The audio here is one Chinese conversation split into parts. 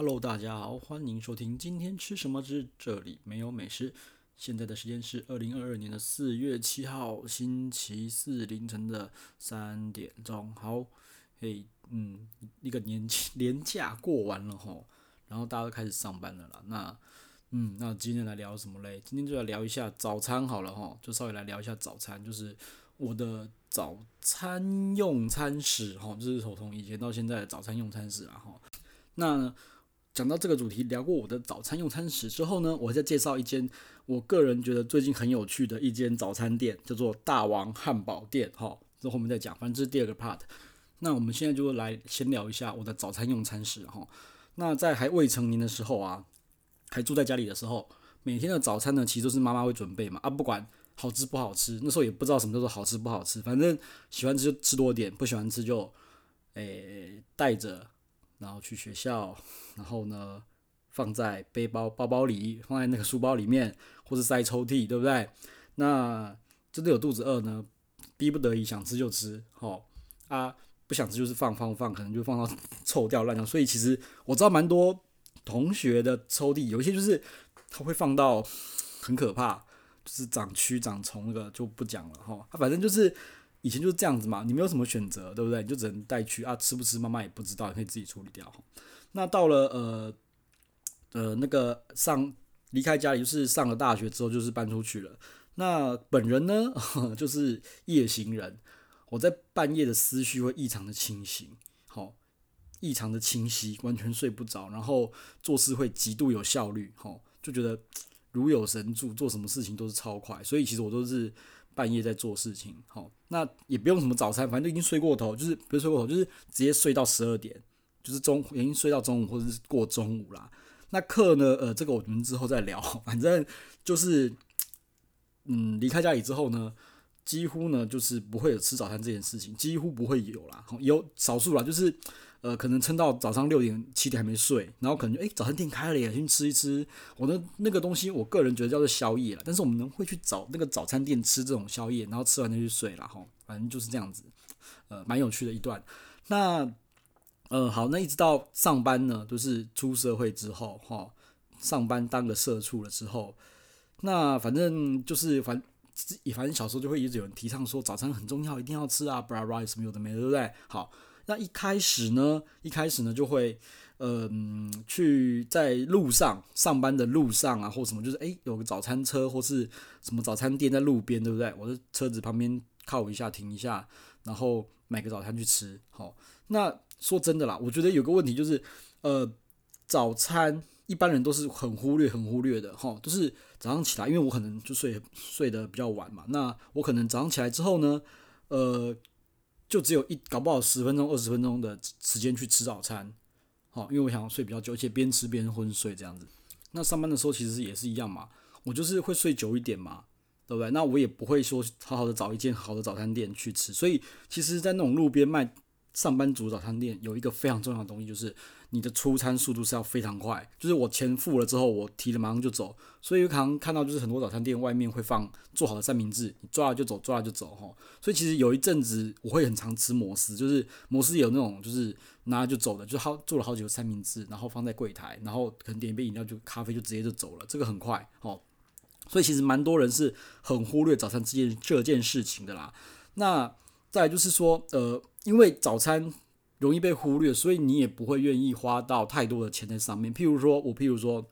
Hello，大家好，欢迎收听今天吃什么之这里没有美食。现在的时间是二零二二年的四月七号星期四凌晨的三点钟。好，嘿，嗯，一个年年假过完了吼，然后大家都开始上班了啦。那，嗯，那今天来聊什么嘞？今天就来聊一下早餐好了吼，就稍微来聊一下早餐，就是我的。早餐用餐史，哈，就是从以前到现在的早餐用餐史啊，哈。那讲到这个主题，聊过我的早餐用餐史之后呢，我再介绍一间我个人觉得最近很有趣的一间早餐店，叫做大王汉堡店，哈。这后面再讲，反正这是第二个 part。那我们现在就来先聊一下我的早餐用餐史，哈。那在还未成年的时候啊，还住在家里的时候，每天的早餐呢，其实都是妈妈会准备嘛，啊，不管。好吃不好吃，那时候也不知道什么叫做好吃不好吃，反正喜欢吃就吃多点，不喜欢吃就诶带着，然后去学校，然后呢放在背包包包里，放在那个书包里面，或是塞抽屉，对不对？那真的有肚子饿呢，逼不得已想吃就吃，齁啊不想吃就是放放放，可能就放到臭掉烂掉。所以其实我知道蛮多同学的抽屉，有一些就是他会放到很可怕。就是长蛆长虫那个就不讲了哈，他反正就是以前就是这样子嘛，你没有什么选择，对不对？你就只能带去啊，吃不吃妈妈也不知道，你可以自己处理掉。那到了呃呃那个上离开家里，就是上了大学之后，就是搬出去了。那本人呢，就是夜行人，我在半夜的思绪会异常的清醒，好，异常的清晰，完全睡不着，然后做事会极度有效率，好，就觉得。如有神助，做什么事情都是超快，所以其实我都是半夜在做事情。好，那也不用什么早餐，反正都已经睡过头，就是不是睡过头，就是直接睡到十二点，就是中已经睡到中午或者是过中午啦。那课呢？呃，这个我们之后再聊。反正就是，嗯，离开家里之后呢，几乎呢就是不会有吃早餐这件事情，几乎不会有啦，有少数啦，就是。呃，可能撑到早上六点七点还没睡，然后可能就诶、早餐店开了，也先吃一吃。我的那个东西，我个人觉得叫做宵夜了。但是我们能会去找那个早餐店吃这种宵夜，然后吃完就去睡了哈。反正就是这样子，呃，蛮有趣的一段。那呃，好，那一直到上班呢，都、就是出社会之后哈，上班当个社畜了之后，那反正就是反也反正小时候就会一直有人提倡说早餐很重要，一定要吃啊，bra bra 什么有的没的，对不对？好。那一开始呢，一开始呢就会，嗯、去在路上上班的路上啊，或什么，就是诶，有个早餐车或是什么早餐店在路边，对不对？我的车子旁边靠一下，停一下，然后买个早餐去吃。好，那说真的啦，我觉得有个问题就是，呃，早餐一般人都是很忽略、很忽略的，哈，都是早上起来，因为我可能就睡睡得比较晚嘛，那我可能早上起来之后呢，呃。就只有一搞不好十分钟、二十分钟的时间去吃早餐，好，因为我想睡比较久，而且边吃边昏睡这样子。那上班的时候其实也是一样嘛，我就是会睡久一点嘛，对不对？那我也不会说好好的找一间好的早餐店去吃。所以其实，在那种路边卖上班族早餐店，有一个非常重要的东西就是。你的出餐速度是要非常快，就是我钱付了之后，我提了马上就走。所以有可能看到就是很多早餐店外面会放做好的三明治，你抓了就走，抓了就走哈。所以其实有一阵子我会很常吃摩斯，就是摩斯有那种就是拿了就走的，就好做了好几个三明治，然后放在柜台，然后可能点一杯饮料就咖啡就直接就走了，这个很快哦。所以其实蛮多人是很忽略早餐这件这件事情的啦。那再就是说，呃，因为早餐。容易被忽略，所以你也不会愿意花到太多的钱在上面。譬如说，我譬如说，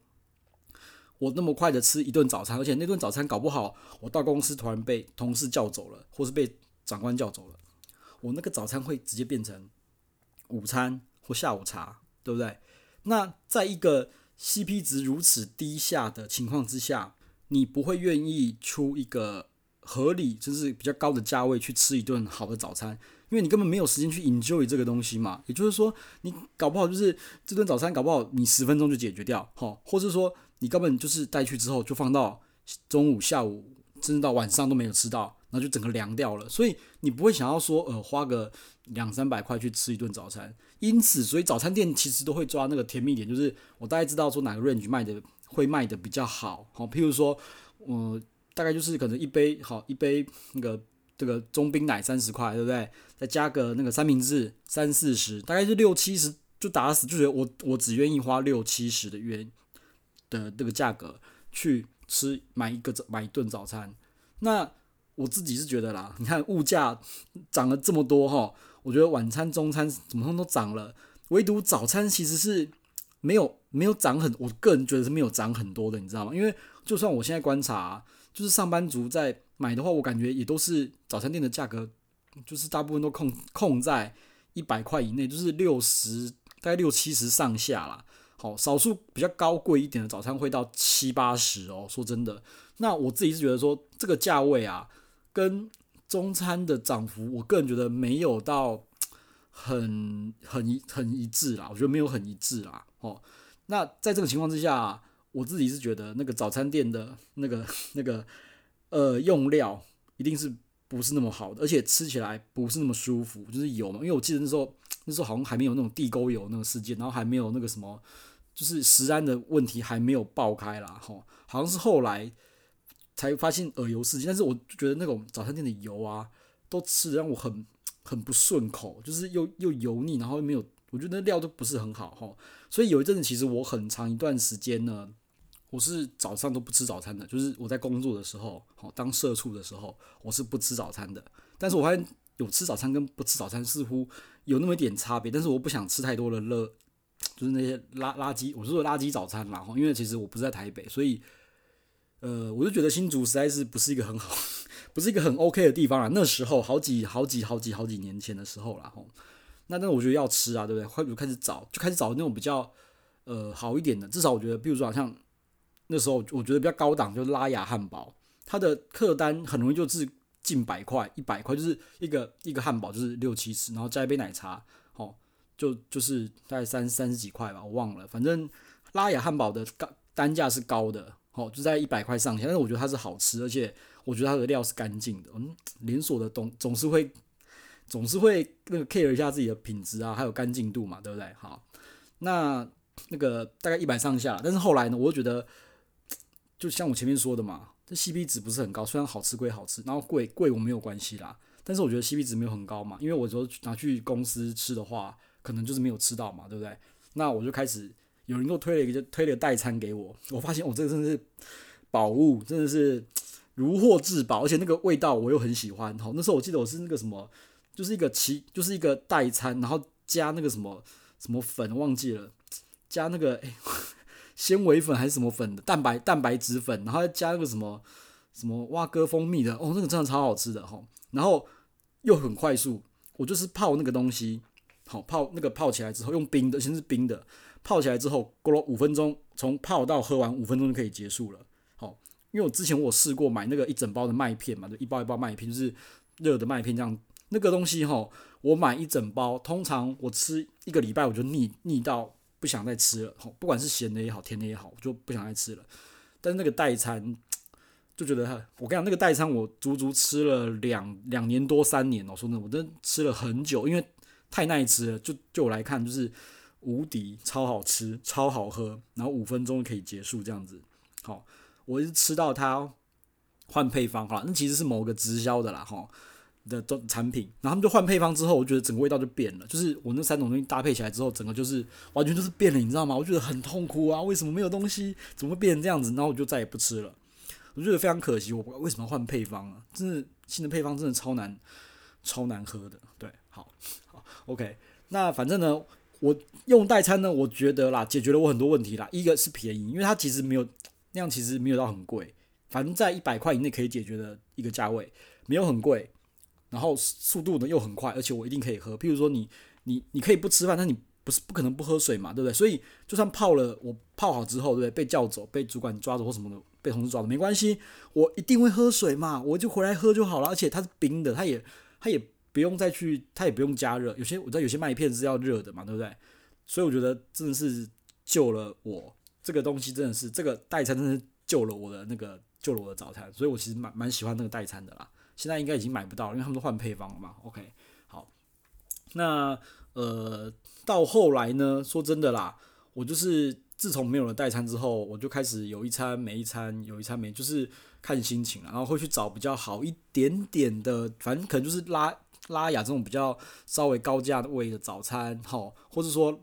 我那么快的吃一顿早餐，而且那顿早餐搞不好，我到公司突然被同事叫走了，或是被长官叫走了，我那个早餐会直接变成午餐或下午茶，对不对？那在一个 CP 值如此低下的情况之下，你不会愿意出一个合理，就是比较高的价位去吃一顿好的早餐。因为你根本没有时间去 enjoy 这个东西嘛，也就是说，你搞不好就是这顿早餐搞不好你十分钟就解决掉，好，或者说你根本就是带去之后就放到中午、下午，甚至到晚上都没有吃到，然后就整个凉掉了。所以你不会想要说，呃，花个两三百块去吃一顿早餐。因此，所以早餐店其实都会抓那个甜蜜点，就是我大概知道说哪个 range 卖的会卖的比较好，好，譬如说，呃，大概就是可能一杯好一杯那个。这个中冰奶三十块，对不对？再加个那个三明治三四十，大概是六七十就打死就觉得我我只愿意花六七十的元的这个价格去吃买一个买一顿早餐。那我自己是觉得啦，你看物价涨了这么多哈，我觉得晚餐、中餐怎么都涨了，唯独早餐其实是没有没有涨很，我个人觉得是没有涨很多的，你知道吗？因为就算我现在观察，就是上班族在买的话，我感觉也都是早餐店的价格，就是大部分都控控在一百块以内，就是六十大概六七十上下啦。好，少数比较高贵一点的早餐会到七八十哦。说真的，那我自己是觉得说这个价位啊。跟中餐的涨幅，我个人觉得没有到很很很一致啦，我觉得没有很一致啦。哦，那在这个情况之下，我自己是觉得那个早餐店的那个那个呃用料一定是不是那么好的，而且吃起来不是那么舒服，就是油嘛。因为我记得那时候那时候好像还没有那种地沟油那个事件，然后还没有那个什么，就是食安的问题还没有爆开啦。吼，好像是后来。才发现耳油事件，但是我觉得那种早餐店的油啊，都吃的让我很很不顺口，就是又又油腻，然后又没有，我觉得那料都不是很好哈。所以有一阵子，其实我很长一段时间呢，我是早上都不吃早餐的，就是我在工作的时候，好当社畜的时候，我是不吃早餐的。但是我发现有吃早餐跟不吃早餐似乎有那么一点差别，但是我不想吃太多的热，就是那些垃垃圾，我是说垃圾早餐啦，因为其实我不是在台北，所以。呃，我就觉得新竹实在是不是一个很好，不是一个很 OK 的地方啊。那时候好几好几好几好几年前的时候啦，吼，那那我觉得要吃啊，对不对？会不会开始找，就开始找那种比较呃好一点的。至少我觉得，比如说好像那时候我觉得比较高档，就是拉雅汉堡，它的客单很容易就是近百块、一百块，就是一个一个汉堡就是六七十，然后加一杯奶茶，哦，就就是大概三三十几块吧，我忘了。反正拉雅汉堡的单单价是高的。哦，就在一百块上下，但是我觉得它是好吃，而且我觉得它的料是干净的。嗯，连锁的东总是会总是会那个 care 一下自己的品质啊，还有干净度嘛，对不对？好，那那个大概一百上下，但是后来呢，我就觉得就像我前面说的嘛，这 CP 值不是很高，虽然好吃归好吃，然后贵贵我没有关系啦，但是我觉得 CP 值没有很高嘛，因为我说拿去公司吃的话，可能就是没有吃到嘛，对不对？那我就开始。有人给我推了一个，就推了个代餐给我。我发现我这个真的是宝物，真的是如获至宝，而且那个味道我又很喜欢。好，那时候我记得我是那个什么，就是一个奇，就是一个代餐，然后加那个什么什么粉忘记了，加那个哎纤维粉还是什么粉的蛋白蛋白质粉，然后再加那个什么什么蛙哥蜂蜜的，哦，那个真的超好吃的哈。然后又很快速，我就是泡那个东西，好泡那个泡起来之后用冰的，先是冰的。泡起来之后，过了五分钟，从泡到喝完五分钟就可以结束了。好，因为我之前我试过买那个一整包的麦片嘛，就一包一包麦片，就是热的麦片这样。那个东西哈，我买一整包，通常我吃一个礼拜我就腻腻到不想再吃了。不管是咸的也好，甜的也好，我就不想再吃了。但是那个代餐就觉得，我跟你讲，那个代餐我足足吃了两两年多三年哦。说真的，我真的吃了很久，因为太耐吃了。就就我来看，就是。无敌，超好吃，超好喝，然后五分钟可以结束这样子。好，我一直吃到它换配方，好了，那其实是某个直销的啦，哈的产品。然后他们就换配方之后，我觉得整个味道就变了，就是我那三种东西搭配起来之后，整个就是完全就是变了，你知道吗？我觉得很痛苦啊，为什么没有东西，怎么会变成这样子？然后我就再也不吃了，我觉得非常可惜。我为什么要换配方啊？真的新的配方真的超难，超难喝的。对，好，好，OK，那反正呢。我用代餐呢，我觉得啦，解决了我很多问题啦。一个是便宜，因为它其实没有那样，其实没有到很贵，反正在一百块以内可以解决的一个价位，没有很贵，然后速度呢又很快，而且我一定可以喝。譬如说你你你可以不吃饭，但你不是不可能不喝水嘛，对不对？所以就算泡了，我泡好之后，对不对？被叫走，被主管抓走或什么的，被同事抓走没关系，我一定会喝水嘛，我就回来喝就好了。而且它是冰的，它也它也。不用再去，它也不用加热。有些我知道有些麦片是要热的嘛，对不对？所以我觉得真的是救了我这个东西，真的是这个代餐真的是救了我的那个救了我的早餐。所以我其实蛮蛮喜欢那个代餐的啦。现在应该已经买不到了，因为他们都换配方了嘛。OK，好，那呃到后来呢，说真的啦，我就是自从没有了代餐之后，我就开始有一餐没一餐，有一餐没，就是看心情了，然后会去找比较好一点点的，反正可能就是拉。拉雅这种比较稍微高价位的早餐，好，或者说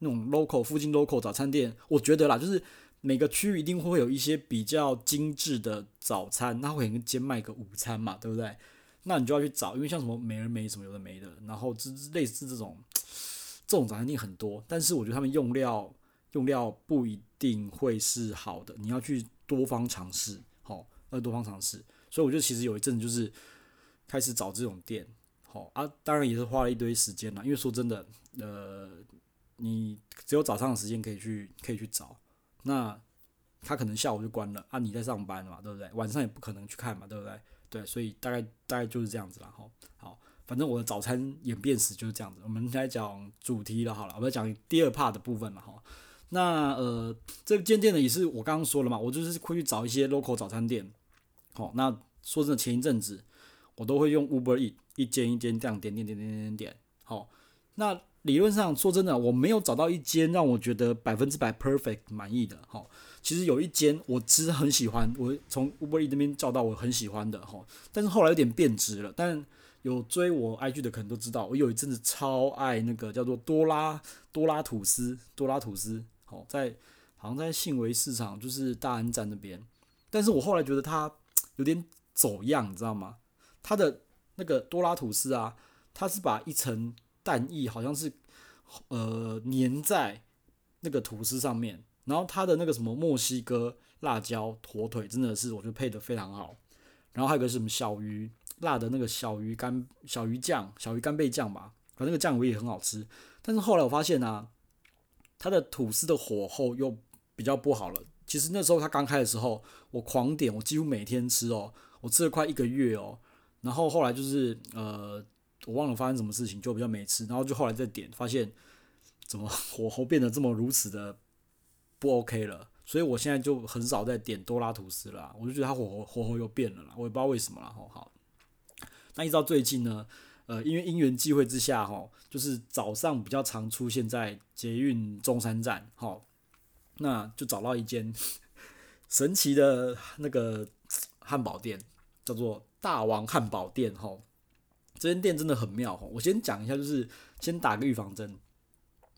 那种 local 附近 local 早餐店，我觉得啦，就是每个区域一定会有一些比较精致的早餐，那会兼卖个午餐嘛，对不对？那你就要去找，因为像什么美而美什么有的没的，然后这类似这种 这种早餐店很多，但是我觉得他们用料用料不一定会是好的，你要去多方尝试，好，要多方尝试。所以我觉得其实有一阵就是开始找这种店。哦啊，当然也是花了一堆时间了，因为说真的，呃，你只有早上的时间可以去可以去找，那他可能下午就关了啊，你在上班嘛，对不对？晚上也不可能去看嘛，对不对？对，所以大概大概就是这样子了哈。好，反正我的早餐演变史就是这样子。我们来讲主题了，好了，我们讲第二 part 的部分了哈。那呃，这间店呢也是我刚刚说了嘛，我就是会去找一些 local 早餐店。好，那说真的，前一阵子我都会用 Uber Eat。一间一间这样点点点点点点，好，那理论上说真的，我没有找到一间让我觉得百分之百 perfect 满意的，哈，其实有一间我其实很喜欢，我从 Uber E 那边找到我很喜欢的，哈，但是后来有点变质了。但有追我 IG 的可能都知道，我有一阵子超爱那个叫做多拉多拉吐司，多拉吐司，好，在好像在信维市场，就是大安站那边，但是我后来觉得它有点走样，你知道吗？它的那个多拉吐司啊，它是把一层蛋液好像是呃粘在那个吐司上面，然后它的那个什么墨西哥辣椒火腿真的是我觉得配得非常好，然后还有个什么小鱼辣的那个小鱼干小鱼酱小鱼干贝酱吧，反正那个酱味也很好吃。但是后来我发现啊，它的吐司的火候又比较不好了。其实那时候它刚开的时候，我狂点，我几乎每天吃哦，我吃了快一个月哦。然后后来就是呃，我忘了发生什么事情，就比较没吃。然后就后来再点，发现怎么 火候变得这么如此的不 OK 了。所以我现在就很少再点多拉吐司了。我就觉得它火候火候又变了啦，我也不知道为什么了。好，好，那一直到最近呢，呃，因为因缘际会之下，哈，就是早上比较常出现在捷运中山站，哈，那就找到一间 神奇的那个汉堡店，叫做。大王汉堡店，吼，这间店真的很妙，吼。我先讲一下，就是先打个预防针。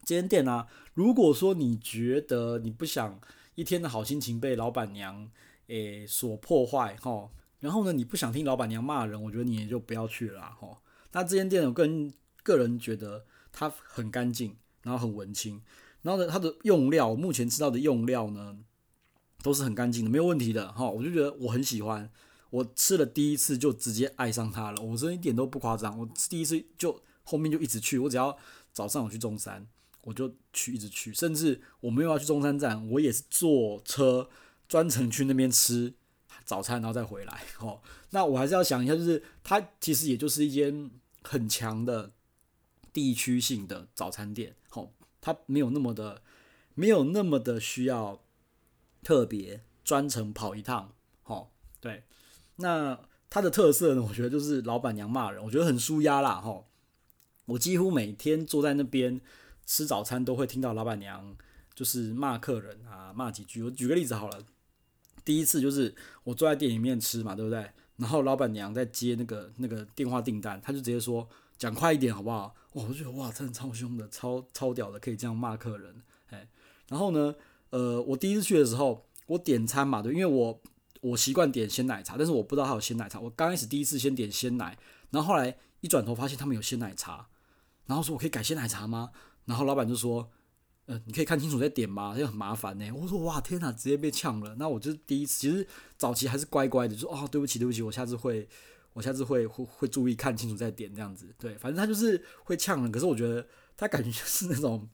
这间店啊，如果说你觉得你不想一天的好心情被老板娘诶所破坏，吼，然后呢，你不想听老板娘骂人，我觉得你也就不要去了，吼。那这间店，我个人个人觉得它很干净，然后很文青，然后呢，它的用料，目前吃到的用料呢，都是很干净的，没有问题的，哈。我就觉得我很喜欢。我吃了第一次就直接爱上它了，我真一点都不夸张。我第一次就后面就一直去，我只要早上我去中山，我就去一直去，甚至我没有要去中山站，我也是坐车专程去那边吃早餐，然后再回来。哦，那我还是要想一下，就是它其实也就是一间很强的地区性的早餐店，哦，它没有那么的没有那么的需要特别专程跑一趟，哦，对。那它的特色呢？我觉得就是老板娘骂人，我觉得很舒压啦齁。我几乎每天坐在那边吃早餐，都会听到老板娘就是骂客人啊，骂几句。我举个例子好了，第一次就是我坐在店里面吃嘛，对不对？然后老板娘在接那个那个电话订单，他就直接说：“讲快一点好不好？”哇我觉得哇，真的超凶的，超超屌的，可以这样骂客人。哎，然后呢，呃，我第一次去的时候，我点餐嘛，对，因为我。我习惯点鲜奶茶，但是我不知道他有鲜奶茶。我刚开始第一次先点鲜奶，然后后来一转头发现他们有鲜奶茶，然后说我可以改鲜奶茶吗？然后老板就说，呃，你可以看清楚再点吗？就很麻烦呢。我说哇，天哪，直接被呛了。那我就第一次，其实早期还是乖乖的，就说哦，对不起，对不起，我下次会，我下次会会会注意看清楚再点这样子。对，反正他就是会呛人，可是我觉得他感觉就是那种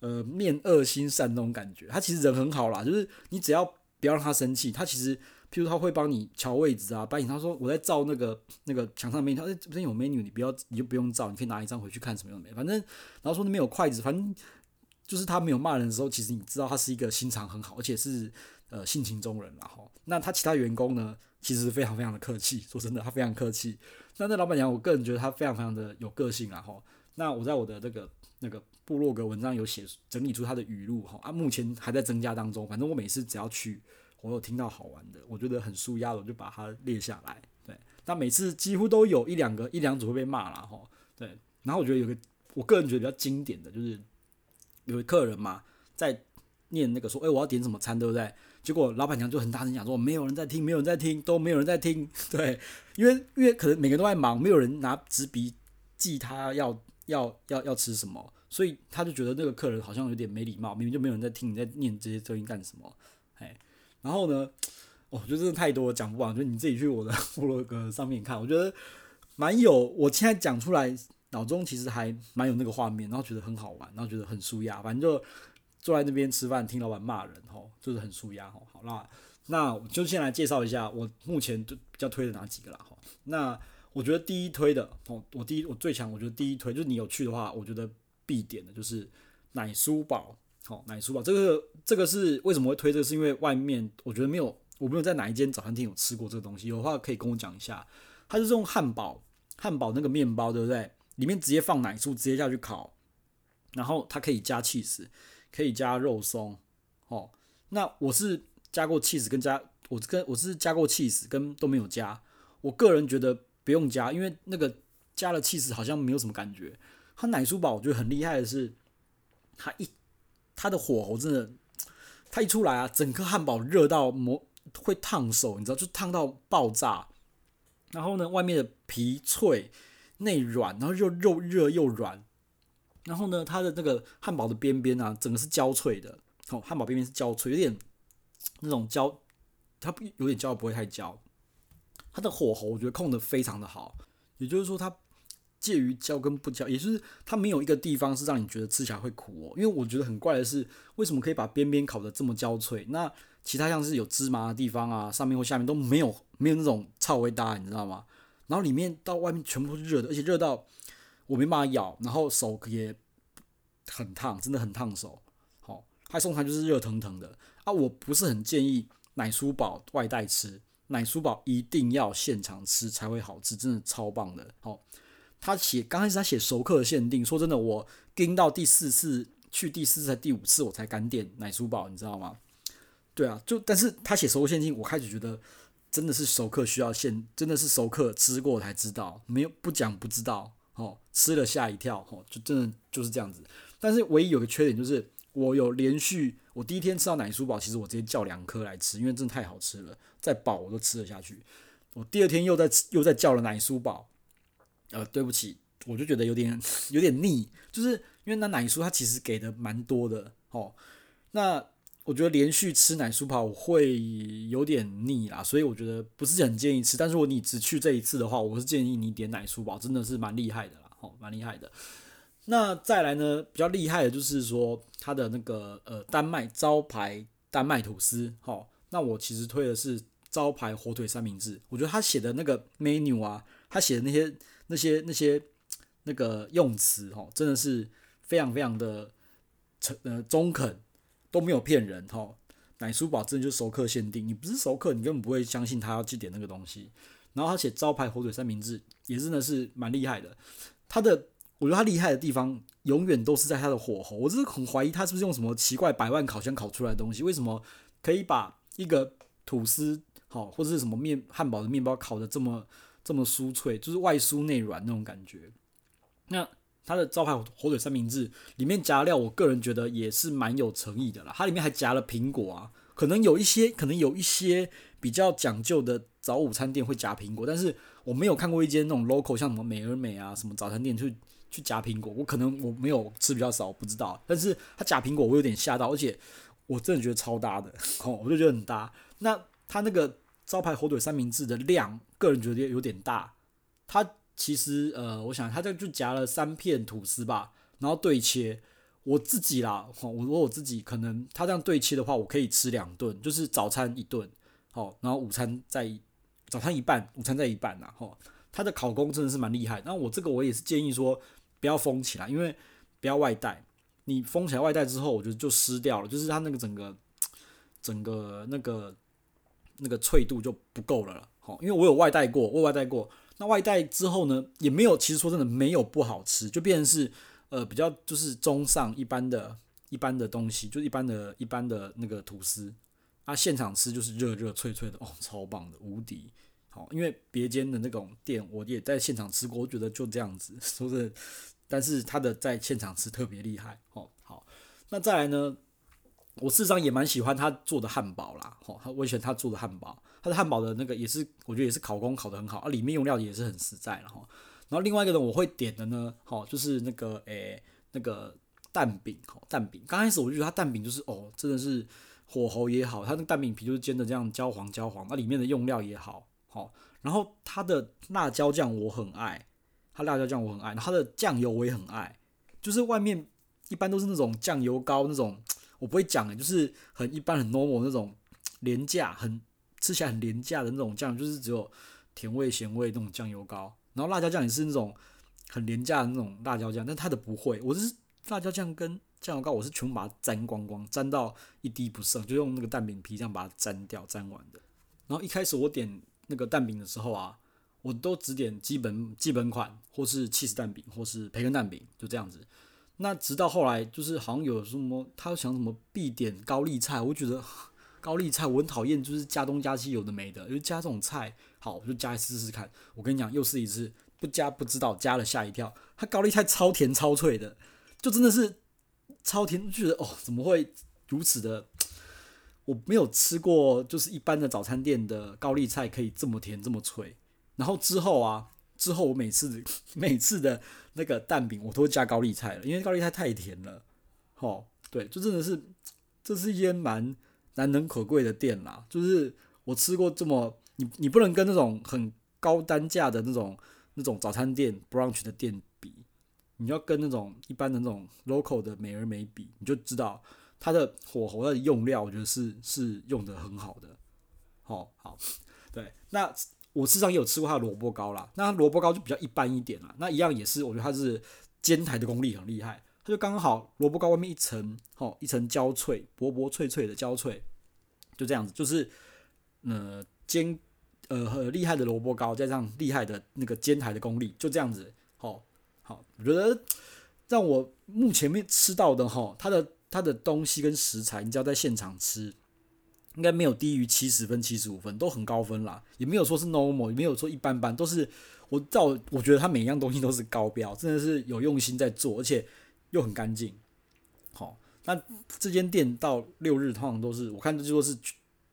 呃面恶心善那种感觉。他其实人很好啦，就是你只要不要让他生气，他其实。譬如他会帮你乔位置啊，帮你他说我在照那个那个墙上面，他说这边有 menu，你不要你就不用照，你可以拿一张回去看什么样的。反正然后说那边有筷子，反正就是他没有骂人的时候，其实你知道他是一个心肠很好，而且是呃性情中人然后那他其他员工呢，其实非常非常的客气，说真的，他非常客气。那那老板娘，我个人觉得他非常非常的有个性啊哈。那我在我的这个那个部落格文章有写整理出他的语录哈啊，目前还在增加当中。反正我每次只要去。我有听到好玩的，我觉得很舒压的，我就把它列下来。对，但每次几乎都有一两个一两组会被骂了哈。对，然后我觉得有个我个人觉得比较经典的就是有个客人嘛，在念那个说，哎，我要点什么餐，对不对？结果老板娘就很大声讲说，没有人在听，没有人在听，都没有人在听。对，因为因为可能每个人都在忙，没有人拿纸笔记他要要要要吃什么，所以他就觉得那个客人好像有点没礼貌，明明就没有人在听，你在念这些声音干什么？哎，然后呢，我觉得真的太多讲不完，就你自己去我的 部落格上面看，我觉得蛮有，我现在讲出来，脑中其实还蛮有那个画面，然后觉得很好玩，然后觉得很舒压，反正就。坐在那边吃饭，听老板骂人，吼，就是很舒压，吼。好，啦那我就先来介绍一下我目前就比较推的哪几个啦，吼。那我觉得第一推的，哦，我第一我最强，我觉得第一推就是你有去的话，我觉得必点的就是奶酥堡，吼，奶酥堡这个这个是为什么会推这个？是因为外面我觉得没有，我没有在哪一间早餐店有吃过这个东西，有的话可以跟我讲一下。它是用汉堡，汉堡那个面包，对不对？里面直接放奶酥，直接下去烤，然后它可以加 cheese，。可以加肉松，哦，那我是加过 cheese 跟加，我跟我是加过 cheese 跟都没有加。我个人觉得不用加，因为那个加了 cheese 好像没有什么感觉。它奶酥堡我觉得很厉害的是，它一它的火候真的，它一出来啊，整颗汉堡热到磨会烫手，你知道，就烫到爆炸。然后呢，外面的皮脆，内软，然后又肉热又软。然后呢，它的那个汉堡的边边啊，整个是焦脆的。哦，汉堡边边是焦脆，有点那种焦，它有点焦，不会太焦。它的火候我觉得控得非常的好，也就是说它介于焦跟不焦，也就是它没有一个地方是让你觉得吃起来会苦哦。因为我觉得很怪的是，为什么可以把边边烤得这么焦脆？那其他像是有芝麻的地方啊，上面或下面都没有，没有那种臭味搭，你知道吗？然后里面到外面全部是热的，而且热到。我没办法咬，然后手也很烫，真的很烫手。好，还送餐就是热腾腾的啊！我不是很建议奶酥堡外带吃，奶酥堡一定要现场吃才会好吃，真的超棒的。好，他写刚开始他写熟客限定，说真的，我盯到第四次去第四次才第五次我才敢点奶酥堡，你知道吗？对啊，就但是他写熟客限定，我开始觉得真的是熟客需要现，真的是熟客吃过才知道，没有不讲不知道。哦，吃了吓一跳，哦，就真的就是这样子。但是唯一有个缺点就是，我有连续，我第一天吃到奶酥堡，其实我直接叫两颗来吃，因为真的太好吃了，再饱我都吃得下去。我第二天又在，又在叫了奶酥堡，呃，对不起，我就觉得有点有点腻，就是因为那奶酥它其实给的蛮多的，哦，那。我觉得连续吃奶酥堡会有点腻啦，所以我觉得不是很建议吃。但是如果你只去这一次的话，我是建议你点奶酥堡，真的是蛮厉害的啦，吼，蛮厉害的。那再来呢，比较厉害的就是说它的那个呃丹麦招牌丹麦吐司，吼，那我其实推的是招牌火腿三明治。我觉得他写的那个 menu 啊，他写的那些那些那些那个用词，吼，真的是非常非常的诚呃中肯。都没有骗人哈，奶酥堡真的就是熟客限定，你不是熟客，你根本不会相信他要去点那个东西。然后他写招牌火腿三明治，也真的是蛮厉害的。他的，我觉得他厉害的地方，永远都是在他的火候。我真是很怀疑他是不是用什么奇怪百万烤箱烤出来的东西，为什么可以把一个吐司好或者是什么面汉堡的面包烤得这么这么酥脆，就是外酥内软那种感觉。那。它的招牌火腿三明治里面夹料，我个人觉得也是蛮有诚意的啦。它里面还夹了苹果啊，可能有一些，可能有一些比较讲究的早午餐店会夹苹果，但是我没有看过一间那种 local 像什么美而美啊什么早餐店去去夹苹果。我可能我没有吃比较少，不知道。但是它夹苹果我有点吓到，而且我真的觉得超搭的，我就觉得很搭。那它那个招牌火腿三明治的量，个人觉得有点大，它。其实，呃，我想它这就夹了三片吐司吧，然后对切。我自己啦，我我我自己可能它这样对切的话，我可以吃两顿，就是早餐一顿，好，然后午餐再早餐一半，午餐再一半呐，吼。他的烤工真的是蛮厉害。那我这个我也是建议说不要封起来，因为不要外带。你封起来外带之后，我觉得就湿掉了，就是它那个整个整个那个那个脆度就不够了了。好，因为我有外带过，我外带过。那外带之后呢，也没有，其实说真的没有不好吃，就变成是呃比较就是中上一般的一般的东西，就一般的一般的那个吐司啊，现场吃就是热热脆脆的哦，超棒的，无敌好。因为别间的那种店我也在现场吃过，我觉得就这样子，说是，但是他的在现场吃特别厉害哦。好，那再来呢，我事实上也蛮喜欢他做的汉堡啦，吼，我喜欢他做的汉堡，他的汉堡的那个也是，我觉得也是烤工烤得很好，啊，里面用料也是很实在了哈。然后另外一个人，我会点的呢，吼，就是那个诶、那个蛋饼，吼，蛋饼。刚开始我就觉得他蛋饼就是哦，真的是火候也好，他那个蛋饼皮就是煎的这样焦黄焦黄，那里面的用料也好，吼。然后它的辣椒酱我很爱，它辣椒酱我很爱，它的酱油我也很爱，就是外面一般都是那种酱油膏那种，我不会讲的，就是很一般很 normal 那种廉价，很吃起来很廉价的那种酱，就是只有甜味咸味那种酱油膏。然后辣椒酱也是那种很廉价的那种辣椒酱，但它的不会，我是辣椒酱跟酱油膏我是全部把它沾光光，沾到一滴不剩，就用那个蛋饼皮这样把它沾掉，沾完的。然后一开始我点。那个蛋饼的时候啊，我都只点基本基本款，或是起司蛋饼，或是培根蛋饼，就这样子。那直到后来，就是好像有什么，他想什么必点高丽菜，我觉得高丽菜我很讨厌，就是加东加西有的没的，因为加这种菜，好，我就加一次试试看。我跟你讲，又试一次，不加不知道，加了吓一跳。它高丽菜超甜超脆的，就真的是超甜，就觉得哦，怎么会如此的？我没有吃过，就是一般的早餐店的高丽菜可以这么甜这么脆。然后之后啊，之后我每次 每次的那个蛋饼我都会加高丽菜了，因为高丽菜太甜了。哦，对，就真的是这是一间蛮难能可贵的店啦。就是我吃过这么，你你不能跟那种很高单价的那种那种早餐店 brunch 的店比，你要跟那种一般的那种 local 的美而美比，你就知道。它的火候、的用料，我觉得是是用的很好的。好，好，对。那我事实上也有吃过它的萝卜糕啦。那萝卜糕就比较一般一点啦。那一样也是，我觉得它是煎台的功力很厉害。它就刚好萝卜糕外面一层，哦，一层焦脆、薄薄脆脆的焦脆，就这样子。就是呃煎呃很厉害的萝卜糕，加上厉害的那个煎台的功力，就这样子。好，好，我觉得让我目前没吃到的哈，它的。它的东西跟食材，你只要在现场吃，应该没有低于七十分、七十五分，都很高分啦。也没有说是 normal，也没有说一般般，都是我照我觉得他每一样东西都是高标，真的是有用心在做，而且又很干净。好，那这间店到六日通常都是我看这就说是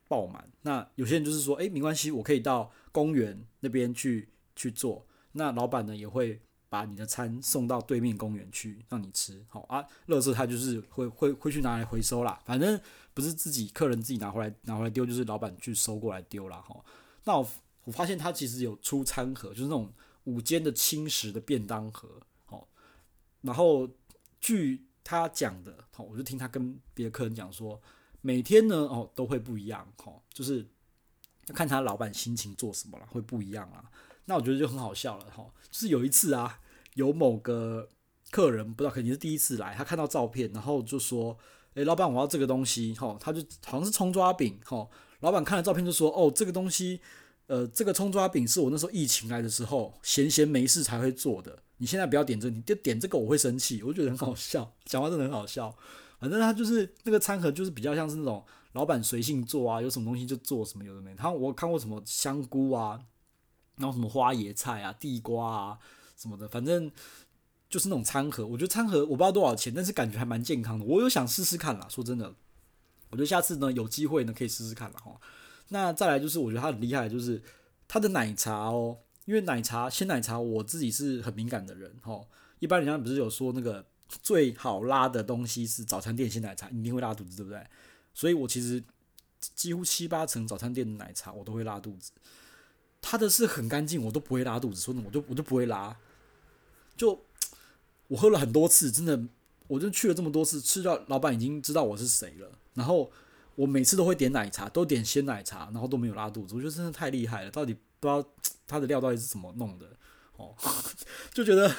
爆满。那有些人就是说，哎，没关系，我可以到公园那边去去做。那老板呢也会。把你的餐送到对面公园去让你吃，好啊，垃圾他就是会会会去拿来回收啦，反正不是自己客人自己拿回来拿回来丢，就是老板去收过来丢啦。哈。那我我发现他其实有出餐盒，就是那种午间的轻食的便当盒，哦，然后据他讲的，哦，我就听他跟别的客人讲说，每天呢哦都会不一样，哈，就是要看他老板心情做什么了，会不一样啊。那我觉得就很好笑了，哈，就是有一次啊。有某个客人不知道肯定是第一次来，他看到照片，然后就说：“诶，老板，我要这个东西。”吼，他就好像是葱抓饼。吼，老板看了照片就说：“哦，这个东西，呃，这个葱抓饼是我那时候疫情来的时候闲闲没事才会做的。你现在不要点这，你就点这个我会生气。”我觉得很好笑，讲话真的很好笑。反正他就是那个餐盒，就是比较像是那种老板随性做啊，有什么东西就做什么，有的没。他我看过什么香菇啊，然后什么花椰菜啊、地瓜啊。什么的，反正就是那种餐盒。我觉得餐盒我不知道多少钱，但是感觉还蛮健康的。我有想试试看啦，说真的，我觉得下次呢有机会呢可以试试看啦。哈。那再来就是我觉得它很厉害，就是它的奶茶哦，因为奶茶鲜奶茶我自己是很敏感的人哈。一般人家不是有说那个最好拉的东西是早餐店鲜奶茶，一定会拉肚子，对不对？所以我其实几乎七八成早餐店的奶茶我都会拉肚子。它的是很干净，我都不会拉肚子，说的我就我就不会拉。就我喝了很多次，真的，我就去了这么多次，吃到老板已经知道我是谁了。然后我每次都会点奶茶，都点鲜奶茶，然后都没有拉肚子。我觉得真的太厉害了，到底不知道他的料到底是怎么弄的哦，就觉得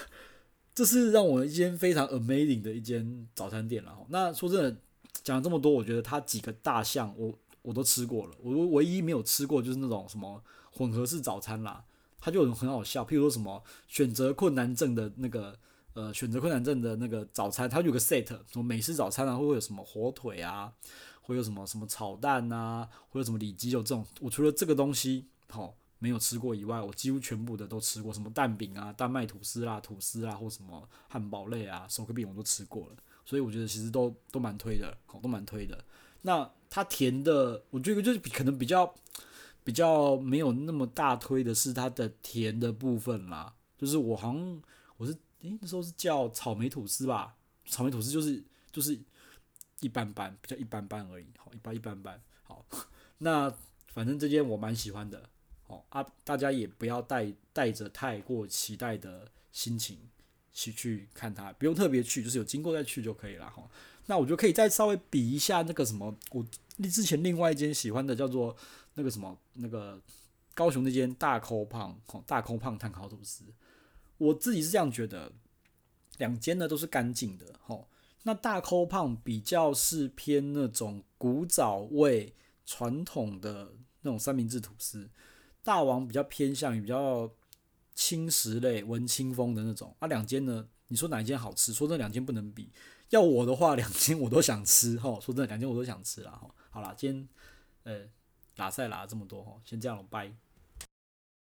这是让我一间非常 amazing 的一间早餐店了。那说真的，讲了这么多，我觉得它几个大项我我都吃过了，我唯一没有吃过就是那种什么混合式早餐啦。他就很好笑，譬如说什么选择困难症的那个呃选择困难症的那个早餐，它有个 set，什么美式早餐啊，会会有什么火腿啊，会有什么什么炒蛋啊，会有什么里脊肉这种。我除了这个东西好、没有吃过以外，我几乎全部的都吃过，什么蛋饼啊、丹麦吐司啦、吐司啦，或什么汉堡类啊、手工饼我都吃过了。所以我觉得其实都都蛮推的，好，都蛮推的。那它甜的，我觉得就是可能比较比较没有那么大推的是它的甜的部分啦。就是我好像我是诶、欸、那时候是叫草莓吐司吧，草莓吐司就是就是一般般，比较一般般而已，好，一般一般般。好，那反正这间我蛮喜欢的，好啊，大家也不要带带着太过期待的心情去去看它，不用特别去，就是有经过再去就可以了哈。那我就可以再稍微比一下那个什么，我之前另外一间喜欢的叫做那个什么那个高雄那间大抠胖，大抠胖碳烤吐司，我自己是这样觉得，两间呢都是干净的，吼。那大抠胖比较是偏那种古早味传统的那种三明治吐司，大王比较偏向于比较轻食类文青风的那种。啊，两间呢，你说哪一间好吃？说这两间不能比。要我的话，两间我都想吃。吼，说真的，两间我都想吃啦。吼，好啦，今天呃，拉赛拉了这么多，吼，先这样了，拜。